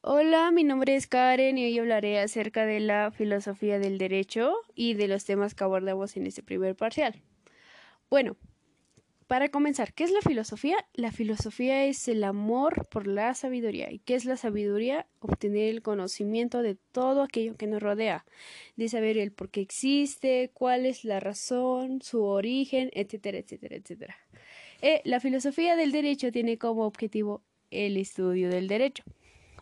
Hola, mi nombre es Karen y hoy hablaré acerca de la filosofía del derecho y de los temas que abordamos en este primer parcial. Bueno, para comenzar, ¿qué es la filosofía? La filosofía es el amor por la sabiduría. ¿Y qué es la sabiduría? Obtener el conocimiento de todo aquello que nos rodea, de saber el por qué existe, cuál es la razón, su origen, etcétera, etcétera, etcétera. Eh, la filosofía del derecho tiene como objetivo el estudio del derecho.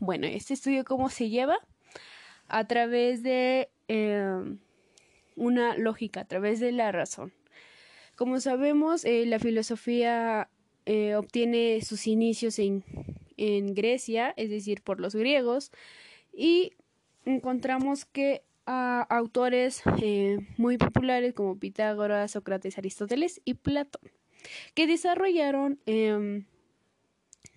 Bueno, este estudio cómo se lleva a través de eh, una lógica, a través de la razón. Como sabemos, eh, la filosofía eh, obtiene sus inicios en, en, Grecia, es decir, por los griegos, y encontramos que a autores eh, muy populares como Pitágoras, Sócrates, Aristóteles y Platón, que desarrollaron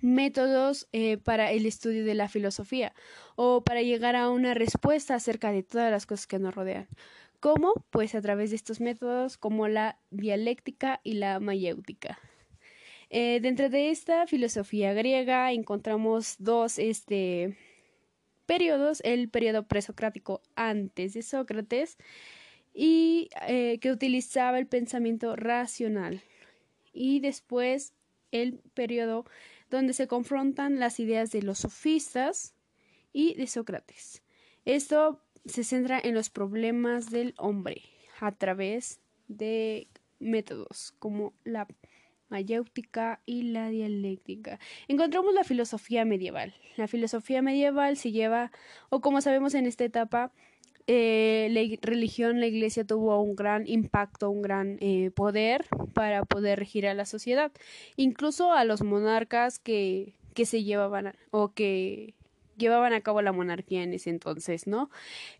métodos para el estudio de la filosofía o para llegar a una respuesta acerca de todas las cosas que nos rodean. ¿Cómo? Pues a través de estos métodos como la dialéctica y la mayéutica. Eh, dentro de esta filosofía griega encontramos dos este, periodos, el periodo presocrático antes de Sócrates y eh, que utilizaba el pensamiento racional y después el periodo donde se confrontan las ideas de los sofistas y de Sócrates. Esto se centra en los problemas del hombre a través de métodos como la mayéutica y la dialéctica. Encontramos la filosofía medieval. La filosofía medieval se lleva, o como sabemos en esta etapa, eh, la religión, la iglesia tuvo un gran impacto, un gran eh, poder para poder regir a la sociedad, incluso a los monarcas que, que se llevaban o que llevaban a cabo la monarquía en ese entonces, ¿no?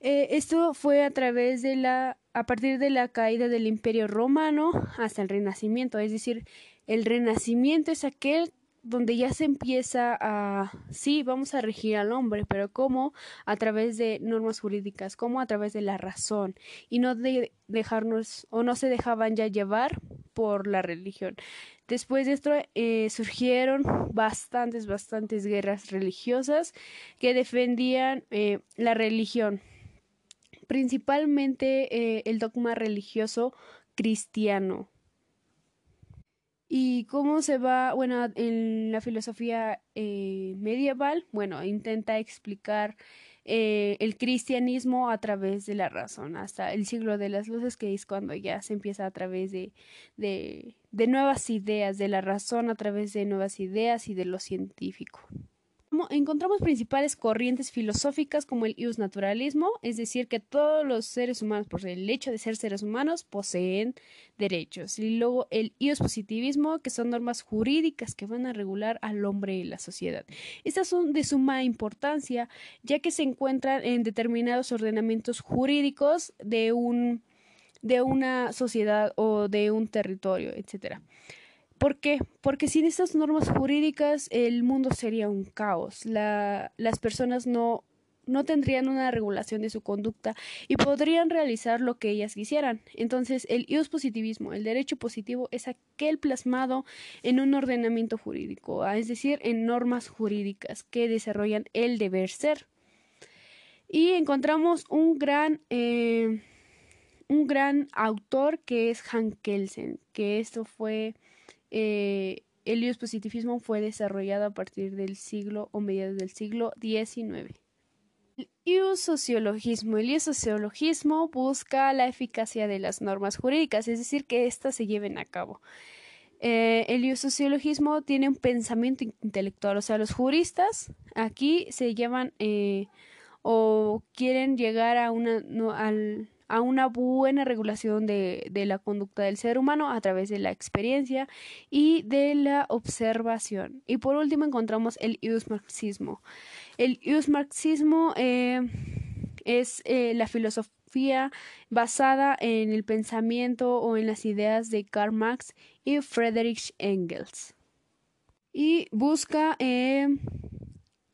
Eh, esto fue a través de la, a partir de la caída del Imperio Romano hasta el Renacimiento, es decir, el Renacimiento es aquel donde ya se empieza a, sí, vamos a regir al hombre, pero ¿cómo? A través de normas jurídicas, ¿cómo? A través de la razón y no de dejarnos o no se dejaban ya llevar por la religión. Después de esto eh, surgieron bastantes, bastantes guerras religiosas que defendían eh, la religión, principalmente eh, el dogma religioso cristiano. ¿Y cómo se va? Bueno, en la filosofía medieval, bueno, intenta explicar eh, el cristianismo a través de la razón, hasta el siglo de las luces, que es cuando ya se empieza a través de, de, de nuevas ideas, de la razón a través de nuevas ideas y de lo científico encontramos principales corrientes filosóficas como el ius naturalismo, es decir, que todos los seres humanos, por el hecho de ser seres humanos, poseen derechos. Y luego el ius positivismo, que son normas jurídicas que van a regular al hombre y la sociedad. Estas son de suma importancia, ya que se encuentran en determinados ordenamientos jurídicos de un de una sociedad o de un territorio, etcétera. ¿Por qué? Porque sin estas normas jurídicas el mundo sería un caos. La, las personas no, no tendrían una regulación de su conducta y podrían realizar lo que ellas quisieran. Entonces, el ius positivismo, el derecho positivo, es aquel plasmado en un ordenamiento jurídico, es decir, en normas jurídicas que desarrollan el deber ser. Y encontramos un gran, eh, un gran autor que es Han Kelsen, que esto fue eh, el positivismo fue desarrollado a partir del siglo o mediados del siglo XIX. El sociologismo. El sociologismo busca la eficacia de las normas jurídicas, es decir, que éstas se lleven a cabo. Eh, el sociologismo tiene un pensamiento intelectual, o sea, los juristas aquí se llevan eh, o quieren llegar a una, al, a una buena regulación de, de, la conducta del ser humano a través de la experiencia y de la observación. Y por último encontramos el marxismo. El marxismo eh, es eh, la filosofía basada en el pensamiento o en las ideas de Karl Marx y Friedrich Engels. Y busca eh,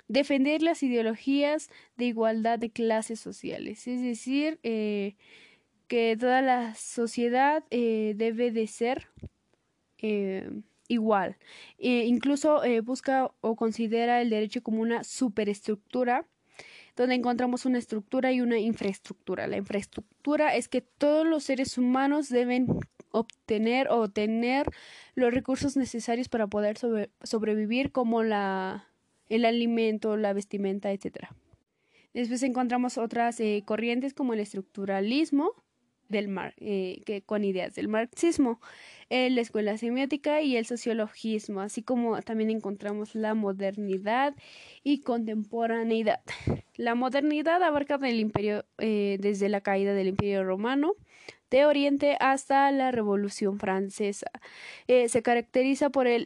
defender las ideologías de igualdad de clases sociales, es decir, eh, que toda la sociedad eh, debe de ser eh, igual. E incluso eh, busca o considera el derecho como una superestructura donde encontramos una estructura y una infraestructura. La infraestructura es que todos los seres humanos deben obtener o tener los recursos necesarios para poder sobrevivir como la, el alimento, la vestimenta, etc. Después encontramos otras eh, corrientes como el estructuralismo, del mar, eh, que, con ideas del marxismo, eh, la escuela semiótica y el sociologismo, así como también encontramos la modernidad y contemporaneidad. La modernidad abarca el imperio desde la caída del imperio romano de Oriente hasta la Revolución Francesa. se caracteriza por el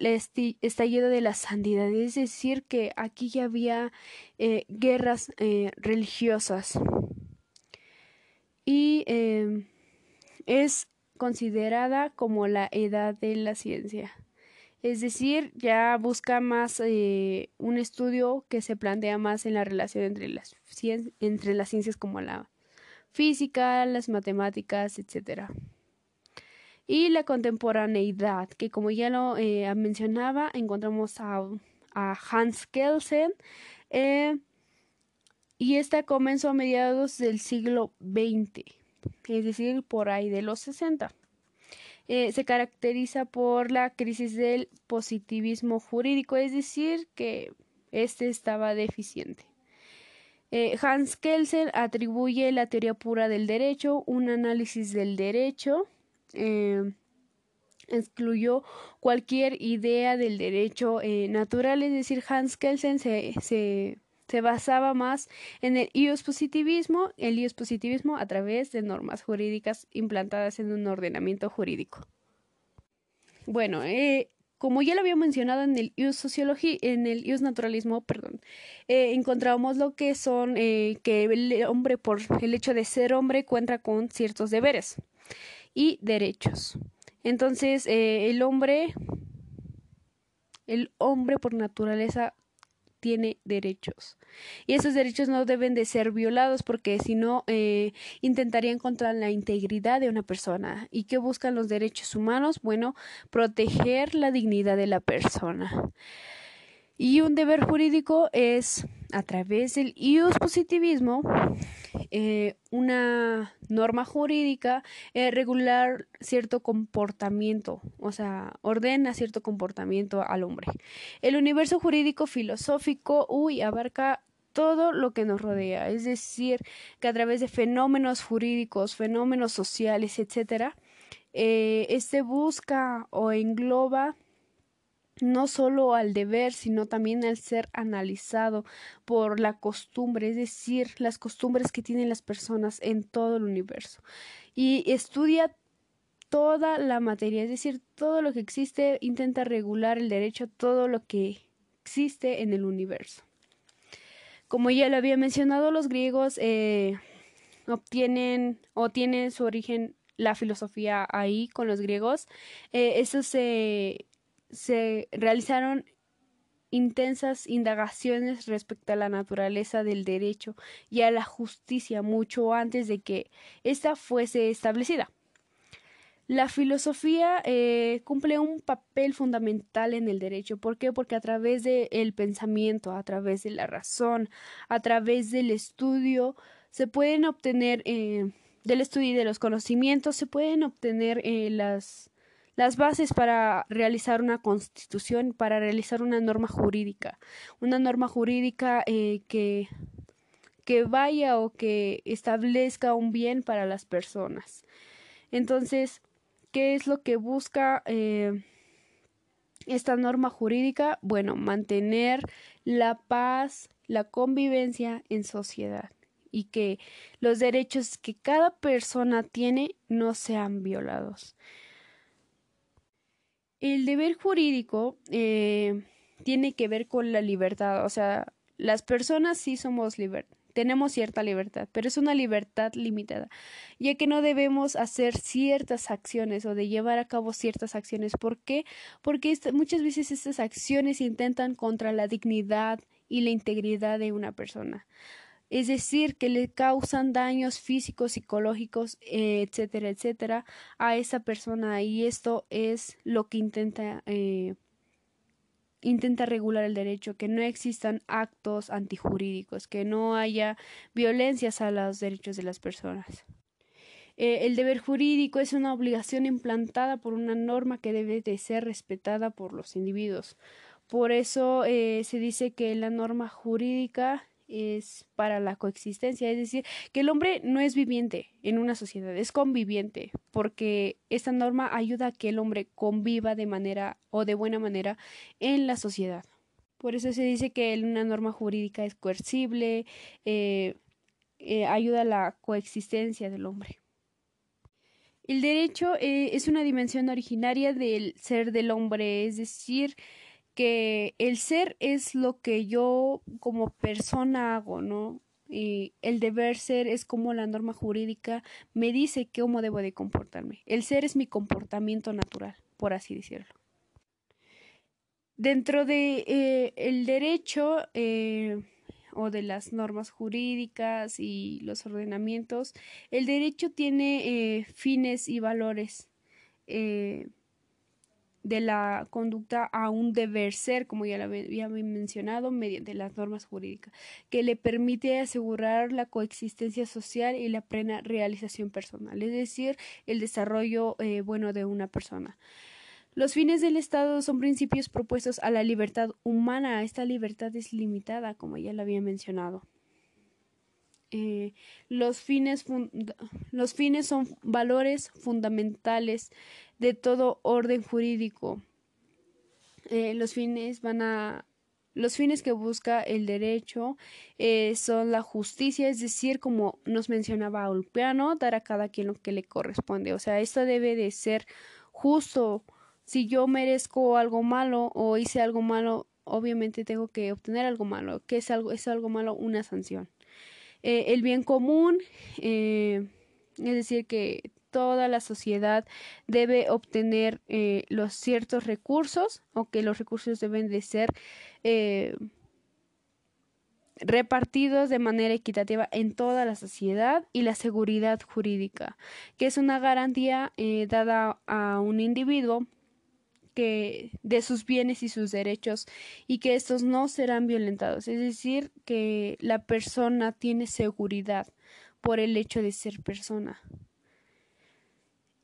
estallido de la santidad, es decir, que aquí ya había guerras religiosas y em, es considerada como la edad de la ciencia. Es decir, ya busca más eh, un estudio que se plantea más en la relación entre las, entre las ciencias como la física, las matemáticas, etc. Y la contemporaneidad, que como ya lo eh, mencionaba, encontramos a, Hans Kelsen, eh, y esta comenzó a mediados del siglo XX, es decir, por ahí de los 60. Eh, se caracteriza por la crisis del positivismo jurídico, es decir, que este estaba deficiente. Eh, Hans Kelsen atribuye la teoría pura del derecho, un análisis del derecho, eh, excluyó cualquier idea del derecho natural, es decir, Hans Kelsen se, se se basaba más en el ius positivismo, el ius positivismo a través de normas jurídicas implantadas en un ordenamiento jurídico. Bueno, eh, como ya lo había mencionado en el ius sociología, en el ius naturalismo, perdón, eh, encontramos lo que son eh, que el hombre por el hecho de ser hombre cuenta con ciertos deberes y derechos. Entonces, el hombre, el hombre por naturaleza tiene derechos. Y esos derechos no deben de ser violados porque si no eh, intentarían contra la integridad de una persona. ¿Y qué buscan los derechos humanos? Bueno, proteger la dignidad de la persona. Y un deber jurídico es, a través del ius positivismo, eh, una norma jurídica eh, regular cierto comportamiento, o sea, ordena cierto comportamiento al hombre. El universo jurídico filosófico, uy, abarca todo lo que nos rodea, es decir, que a través de fenómenos jurídicos, fenómenos sociales, etcétera, eh, este busca o engloba no solo al deber, sino también al ser analizado por la costumbre, es decir, las costumbres que tienen las personas en todo el universo. Y estudia toda la materia, es decir, todo lo que existe, intenta regular el derecho a todo lo que existe en el universo. Como ya lo había mencionado, los griegos eh, obtienen o tienen su origen la filosofía ahí con los griegos. Eh, eso se se realizaron intensas indagaciones respecto a la naturaleza del derecho y a la justicia mucho antes de que ésta fuese establecida. La filosofía eh, cumple un papel fundamental en el derecho. ¿Por qué? Porque a través del pensamiento, a través de la razón, a través del estudio, se pueden obtener, eh, del estudio y de los conocimientos, se pueden obtener eh, las, las bases para realizar una constitución, para realizar una norma jurídica, una norma jurídica eh, que, que vaya o que establezca un bien para las personas. Entonces, ¿qué es lo que busca eh, esta norma jurídica? Bueno, mantener la paz, la convivencia en sociedad y que los derechos que cada persona tiene no sean violados. El deber jurídico eh, tiene que ver con la libertad, o sea, las personas sí somos libres, tenemos cierta libertad, pero es una libertad limitada, ya que no debemos hacer ciertas acciones o de llevar a cabo ciertas acciones. ¿Por qué? Porque muchas veces estas acciones intentan contra la dignidad y la integridad de una persona. Es decir, que le causan daños físicos, psicológicos, etcétera, etcétera, a esa persona y esto es lo que intenta eh, intenta regular el derecho, que no existan actos antijurídicos, que no haya violencias a los derechos de las personas. Eh, el deber jurídico es una obligación implantada por una norma que debe de ser respetada por los individuos. Por eso eh, se dice que la norma jurídica es para la coexistencia, es decir, que el hombre no es viviente en una sociedad, es conviviente, porque esta norma ayuda a que el hombre conviva de manera o de buena manera en la sociedad. Por eso se dice que una norma jurídica es coercible, eh, eh, ayuda a la coexistencia del hombre. El derecho eh, es una dimensión originaria del ser del hombre, es decir, que el ser es lo que yo como persona hago, ¿no? Y el deber ser es como la norma jurídica me dice cómo debo de comportarme. El ser es mi comportamiento natural, por así decirlo. Dentro de eh, el derecho eh, o de las normas jurídicas y los ordenamientos, el derecho tiene eh, fines y valores de la conducta a un deber ser, como ya lo había mencionado, mediante las normas jurídicas, que le permite asegurar la coexistencia social y la plena realización personal, es decir, el desarrollo eh, bueno de una persona. Los fines del Estado son principios propuestos a la libertad humana. Esta libertad es limitada, como ya lo había mencionado. Eh, los, fines los fines son valores fundamentales de todo orden jurídico. Eh, los fines van a los fines que busca el derecho eh, son la justicia, es decir, como nos mencionaba Ulpiano, dar a cada quien lo que le corresponde. O sea, esto debe de ser justo. Si yo merezco algo malo o hice algo malo, obviamente tengo que obtener algo malo. ¿Qué es algo? Es algo malo, una sanción. Eh, el bien común, es decir, que toda la sociedad debe obtener eh, los ciertos recursos o que los recursos deben de ser eh, repartidos de manera equitativa en toda la sociedad y la seguridad jurídica, que es una garantía eh, dada a un individuo de sus bienes y sus derechos y que estos no serán violentados, es decir, que la persona tiene seguridad por el hecho de ser persona.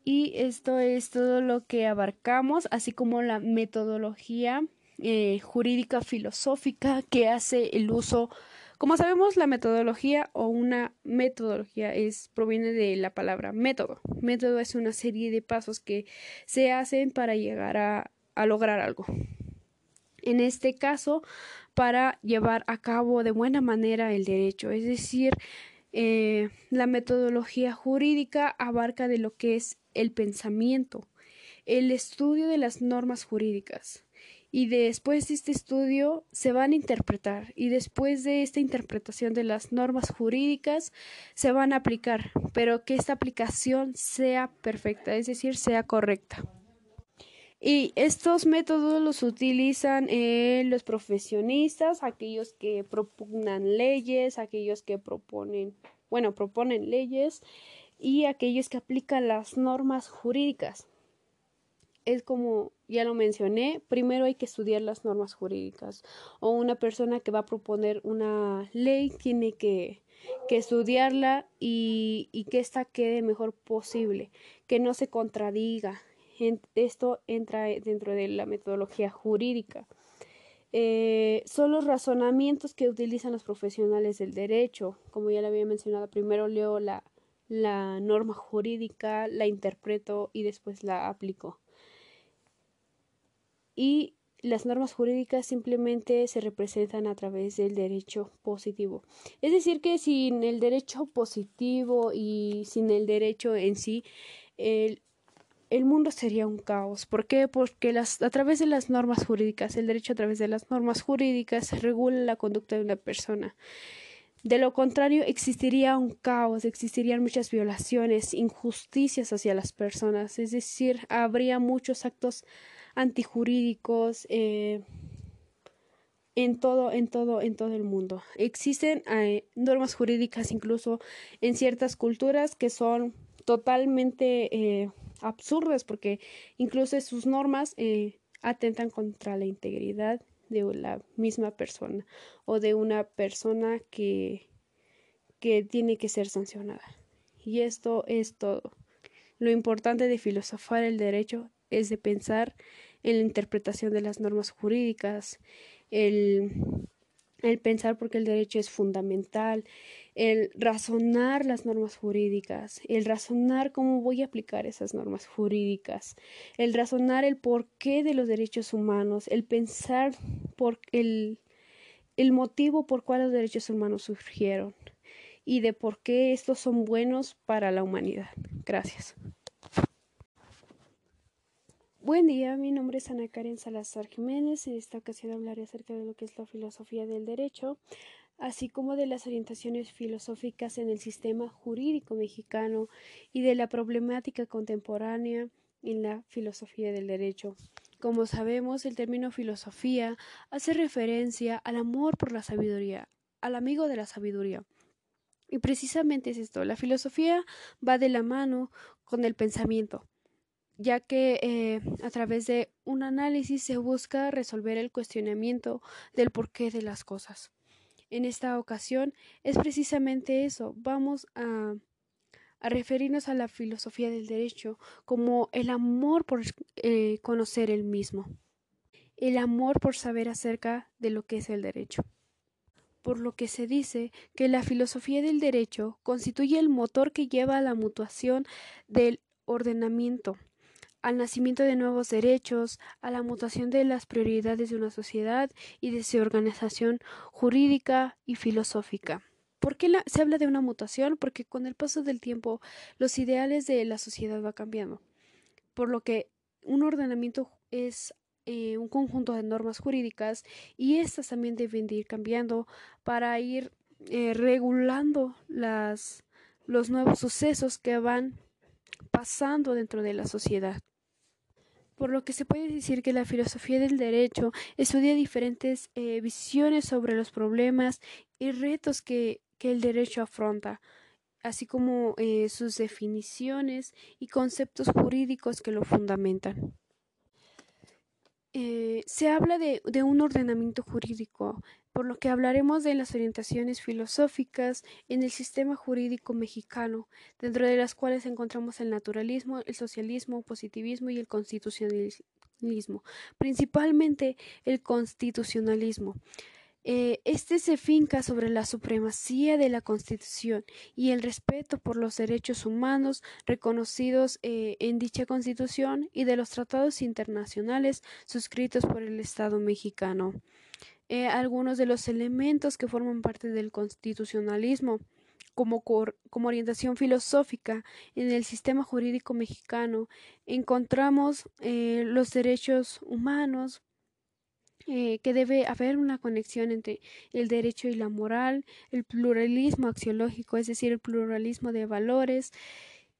Y esto es todo lo que abarcamos, así como la metodología eh, jurídica filosófica que hace el uso. Como sabemos, la metodología o una metodología es proviene de la palabra método. Método es una serie de pasos que se hacen para llegar a, lograr algo. En este caso, para llevar a cabo de buena manera el derecho, es decir, eh, la metodología jurídica abarca de lo que es el pensamiento, el estudio de las normas jurídicas. Y después de este estudio se van a interpretar y después de esta interpretación de las normas jurídicas se van a aplicar, pero que esta aplicación sea perfecta, es decir, sea correcta. Y estos métodos los utilizan eh, los profesionistas, aquellos que propugnan leyes, aquellos que proponen, bueno, proponen leyes y aquellos que aplican las normas jurídicas. Es como ya lo mencioné, primero hay que estudiar las normas jurídicas o una persona que va a proponer una ley tiene que, que estudiarla y, y que ésta quede mejor posible, que no se contradiga, esto entra dentro de la metodología jurídica. Eh, son los razonamientos que utilizan los profesionales del derecho. Como ya le había mencionado, primero leo la, la norma jurídica, la interpreto y después la aplico. Y las normas jurídicas simplemente se representan a través del derecho positivo. Es decir, que sin el derecho positivo y sin el derecho en sí, el, el mundo sería un caos. ¿Por qué? Porque las, a través de las normas jurídicas, el derecho a través de las normas jurídicas regula la conducta de una persona. De lo contrario, existiría un caos, existirían muchas violaciones, injusticias hacia las personas, es decir, habría muchos actos antijurídicos, eh, en todo, en todo, en todo el mundo. Existen eh, normas jurídicas incluso en ciertas culturas que son totalmente eh, absurdas porque incluso sus normas atentan contra la integridad de la misma persona o de una persona que, que tiene que ser sancionada. Y esto es todo. Lo importante de filosofar el derecho es de pensar en la interpretación de las normas jurídicas, el, el pensar porque el derecho es fundamental, el razonar las normas jurídicas, el razonar cómo voy a aplicar esas normas jurídicas, el razonar el porqué de los derechos humanos, el pensar por el, el motivo por cual los derechos humanos surgieron y de por qué estos son buenos para la humanidad. Gracias. Buen día, mi nombre es Ana Karen Salazar Jiménez. En esta ocasión hablaré acerca de lo que es la filosofía del derecho, así como de las orientaciones filosóficas en el sistema jurídico mexicano y de la problemática contemporánea en la filosofía del derecho. Como sabemos, el término filosofía hace referencia al amor por la sabiduría, al amigo de la sabiduría. Y precisamente es esto, la filosofía va de la mano con el pensamiento ya que eh, a través de un análisis se busca resolver el cuestionamiento del porqué de las cosas. En esta ocasión es precisamente eso. Vamos a, referirnos a la filosofía del derecho como el amor por eh, conocer el mismo, el amor por saber acerca de lo que es el derecho. Por lo que se dice que la filosofía del derecho constituye el motor que lleva a la mutuación del ordenamiento al nacimiento de nuevos derechos, a la mutación de las prioridades de una sociedad y de su organización jurídica y filosófica. ¿Por qué se habla de una mutación? Porque con el paso del tiempo los ideales de la sociedad van cambiando, por lo que un ordenamiento es eh, un conjunto de normas jurídicas y estas también deben de ir cambiando para ir eh, regulando las, los nuevos sucesos que van pasando dentro de la sociedad por lo que se puede decir que la filosofía del derecho estudia diferentes eh, visiones sobre los problemas y retos que, el derecho afronta, así como eh, sus definiciones y conceptos jurídicos que lo fundamentan. Eh, se habla de, de, un ordenamiento jurídico, por lo que hablaremos de las orientaciones filosóficas en el sistema jurídico mexicano, dentro de las cuales encontramos el naturalismo, el socialismo, positivismo y el constitucionalismo, principalmente el constitucionalismo. Eh, este se finca sobre la supremacía de la Constitución y el respeto por los derechos humanos reconocidos eh, en dicha Constitución y de los tratados internacionales suscritos por el Estado mexicano. Eh, algunos de los elementos que forman parte del constitucionalismo como, como orientación filosófica en el sistema jurídico mexicano encontramos los derechos humanos, eh, que debe haber una conexión entre el derecho y la moral, el pluralismo axiológico, es decir, el pluralismo de valores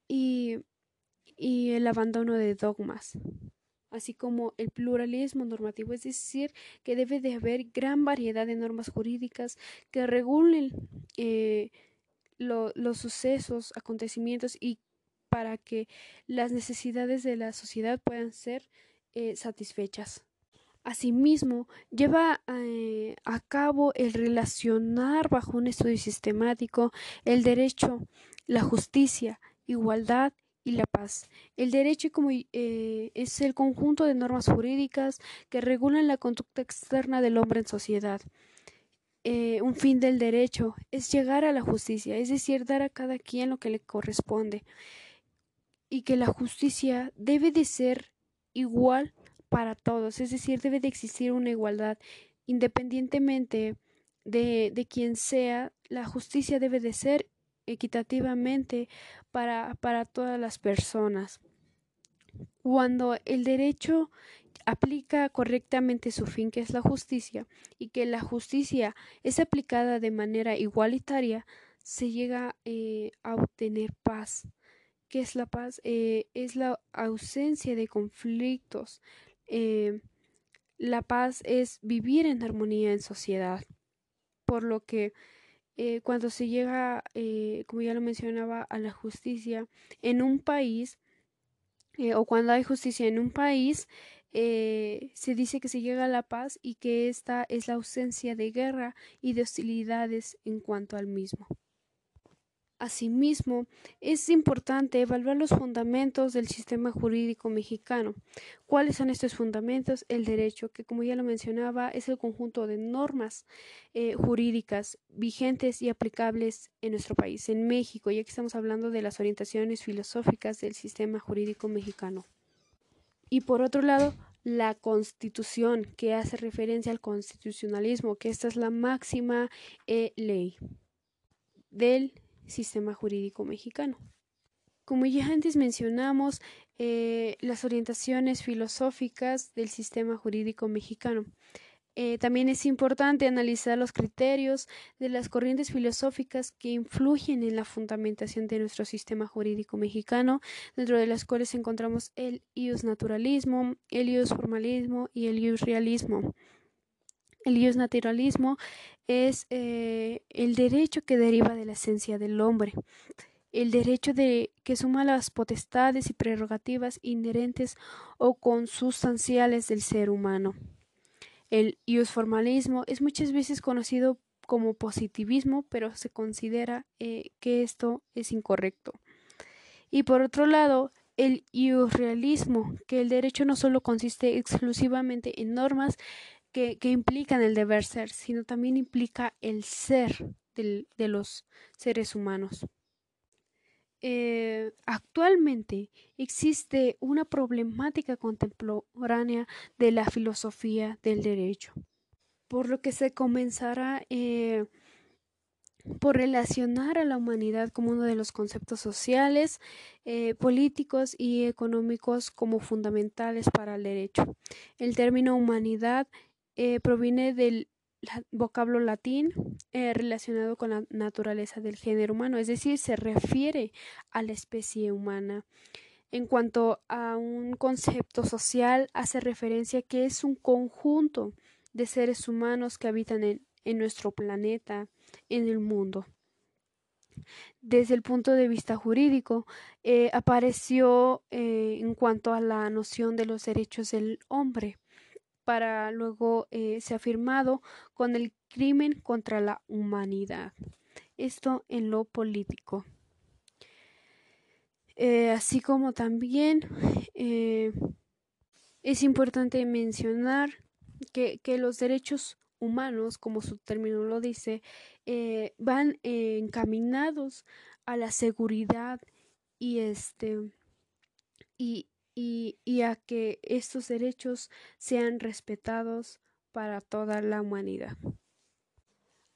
y, y el abandono de dogmas así como el pluralismo normativo, es decir, que debe de haber gran variedad de normas jurídicas que regulen eh, los sucesos, acontecimientos y para que las necesidades de la sociedad puedan ser eh, satisfechas. Asimismo, lleva eh, a cabo el relacionar bajo un estudio sistemático el derecho, la justicia, igualdad y la paz. El derecho eh, es el conjunto de normas jurídicas que regulan la conducta externa del hombre en sociedad. Eh, un fin del derecho es llegar a la justicia, es decir, dar a cada quien lo que le corresponde. Y que la justicia debe de ser igual para todos, es decir, debe de existir una igualdad independientemente de, de quien sea, la justicia debe de ser equitativamente para, para todas las personas. Cuando el derecho aplica correctamente su fin, que es la justicia, y que la justicia es aplicada de manera igualitaria, se llega eh, a obtener paz. ¿Qué es la paz? Eh, es la ausencia de conflictos, eh, la paz es vivir en armonía en sociedad, por lo que eh, cuando se llega, eh, como ya lo mencionaba, a la justicia en un país, eh, o cuando hay justicia en un país, se dice que se llega a la paz y que esta es la ausencia de guerra y de hostilidades en cuanto al mismo. Asimismo, es importante evaluar los fundamentos del sistema jurídico mexicano. ¿Cuáles son estos fundamentos? El derecho, que como ya lo mencionaba, es el conjunto de normas eh, jurídicas vigentes y aplicables en nuestro país, en México, ya que estamos hablando de las orientaciones filosóficas del sistema jurídico mexicano. Y por otro lado, la constitución, que hace referencia al constitucionalismo, que esta es la máxima eh, ley del sistema jurídico mexicano. Como ya antes mencionamos, eh, las orientaciones filosóficas del sistema jurídico mexicano. Eh, también es importante analizar los criterios de las corrientes filosóficas que influyen en la fundamentación de nuestro sistema jurídico mexicano, dentro de las cuales encontramos el ius naturalismo, el ius formalismo y el ius realismo. El ius naturalismo es eh, el derecho que deriva de la esencia del hombre, el derecho de que suma las potestades y prerrogativas inherentes o consustanciales del ser humano. El ius formalismo es muchas veces conocido como positivismo, pero se considera eh, que esto es incorrecto. Y por otro lado, el ius realismo, que el derecho no solo consiste exclusivamente en normas, que, implican el deber ser, sino también implica el ser de los seres humanos. Eh, actualmente existe una problemática contemporánea de la filosofía del derecho, por lo que se comenzará eh, por relacionar a la humanidad como uno de los conceptos sociales, eh, políticos y económicos como fundamentales para el derecho. El término humanidad eh, proviene del vocablo latín eh, relacionado con la naturaleza del género humano, es decir, se refiere a la especie humana. En cuanto a un concepto social, hace referencia que es un conjunto de seres humanos que habitan en, nuestro planeta, en el mundo. Desde el punto de vista jurídico, eh, apareció en cuanto a la noción de los derechos del hombre para luego eh, se ha firmado con el crimen contra la humanidad. Esto en lo político. Eh, así como también eh, es importante mencionar que, que, los derechos humanos, como su término lo dice, van encaminados a la seguridad y este y, y, a que estos derechos sean respetados para toda la humanidad.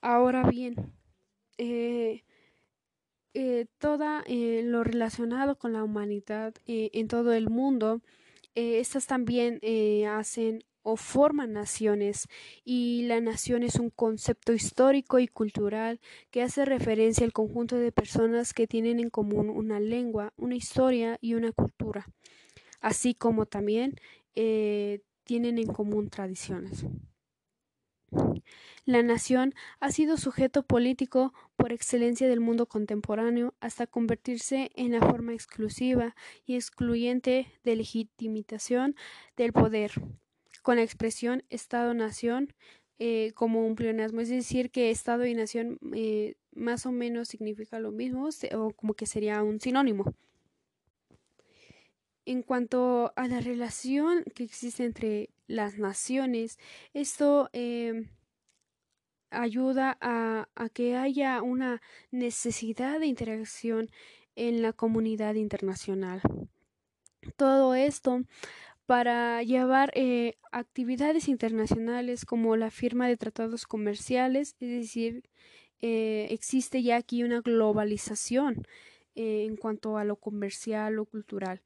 Ahora bien, eh, eh, todo eh, lo relacionado con la humanidad en todo el mundo, estas también hacen o forman naciones y la nación es un concepto histórico y cultural que hace referencia al conjunto de personas que tienen en común una lengua, una historia y una cultura así como también eh, tienen en común tradiciones. La nación ha sido sujeto político por excelencia del mundo contemporáneo hasta convertirse en la forma exclusiva y excluyente de legitimización del poder, con la expresión Estado-Nación eh, como un pleonasmo, es decir, que Estado y Nación eh, más o menos significa lo mismo o como que sería un sinónimo. En cuanto a la relación que existe entre las naciones, esto em, ayuda a, que haya una necesidad de interacción en la comunidad internacional. Todo esto para llevar eh, actividades internacionales como la firma de tratados comerciales, es decir, eh, existe ya aquí una globalización eh, en cuanto a lo comercial o cultural.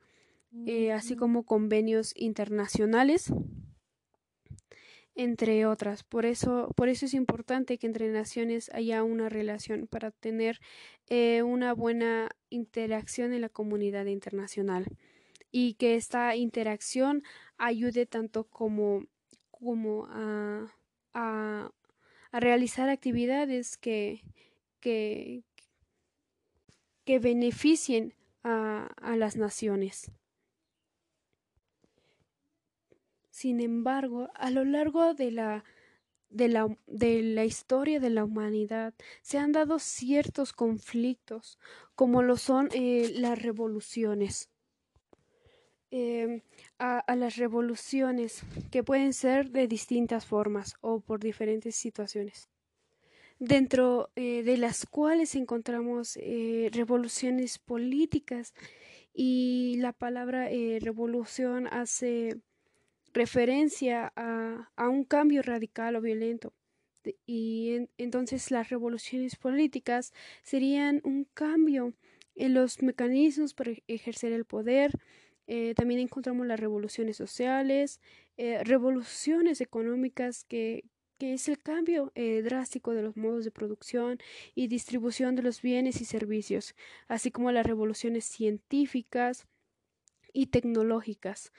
Eh, así como convenios internacionales, entre otras. Por eso, por eso es importante que entre naciones haya una relación para tener eh, una buena interacción en la comunidad internacional y que esta interacción ayude tanto como como a, a, realizar actividades que, que, que beneficien a, a las naciones. Sin embargo, a lo largo de la, de la, de la, historia de la humanidad se han dado ciertos conflictos, como lo son eh, las revoluciones. Em, a, las revoluciones, que pueden ser de distintas formas o por diferentes situaciones, dentro eh, de las cuales encontramos eh, revoluciones políticas y la palabra revolución hace referencia a, a, un cambio radical o violento. Y entonces las revoluciones políticas serían un cambio en los mecanismos para ejercer el poder, eh, también encontramos las revoluciones sociales, eh, revoluciones económicas que, que, es el cambio eh, drástico de los modos de producción y distribución de los bienes y servicios, así como las revoluciones científicas y tecnológicas.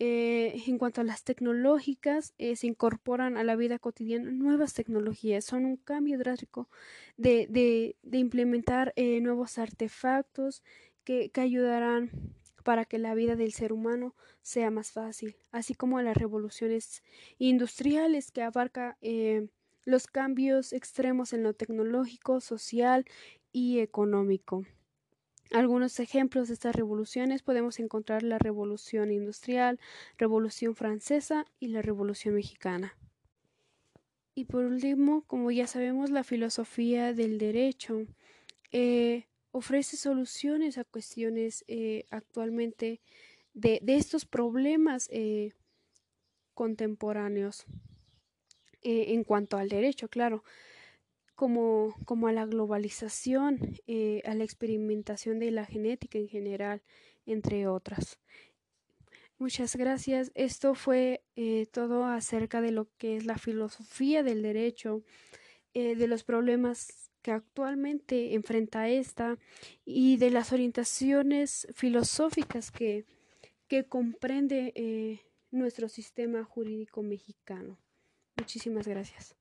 En cuanto a las tecnológicas, se incorporan a la vida cotidiana nuevas tecnologías, son un cambio drástico de, de, de implementar nuevos artefactos que, que ayudarán para que la vida del ser humano sea más fácil, así como las revoluciones industriales que abarca eh, los cambios extremos en lo tecnológico, social y económico. Algunos ejemplos de estas revoluciones podemos encontrar la Revolución Industrial, Revolución Francesa y la Revolución Mexicana. Y por último, como ya sabemos, la filosofía del derecho. Eh, ofrece soluciones a cuestiones eh, actualmente de, estos problemas eh, contemporáneos en cuanto al derecho, claro, como, como a la globalización, a la experimentación de la genética en general, entre otras. Muchas gracias. Esto fue todo acerca de lo que es la filosofía del derecho, de los problemas que actualmente enfrenta esta y de las orientaciones filosóficas que, que comprende eh, nuestro sistema jurídico mexicano. Muchísimas gracias.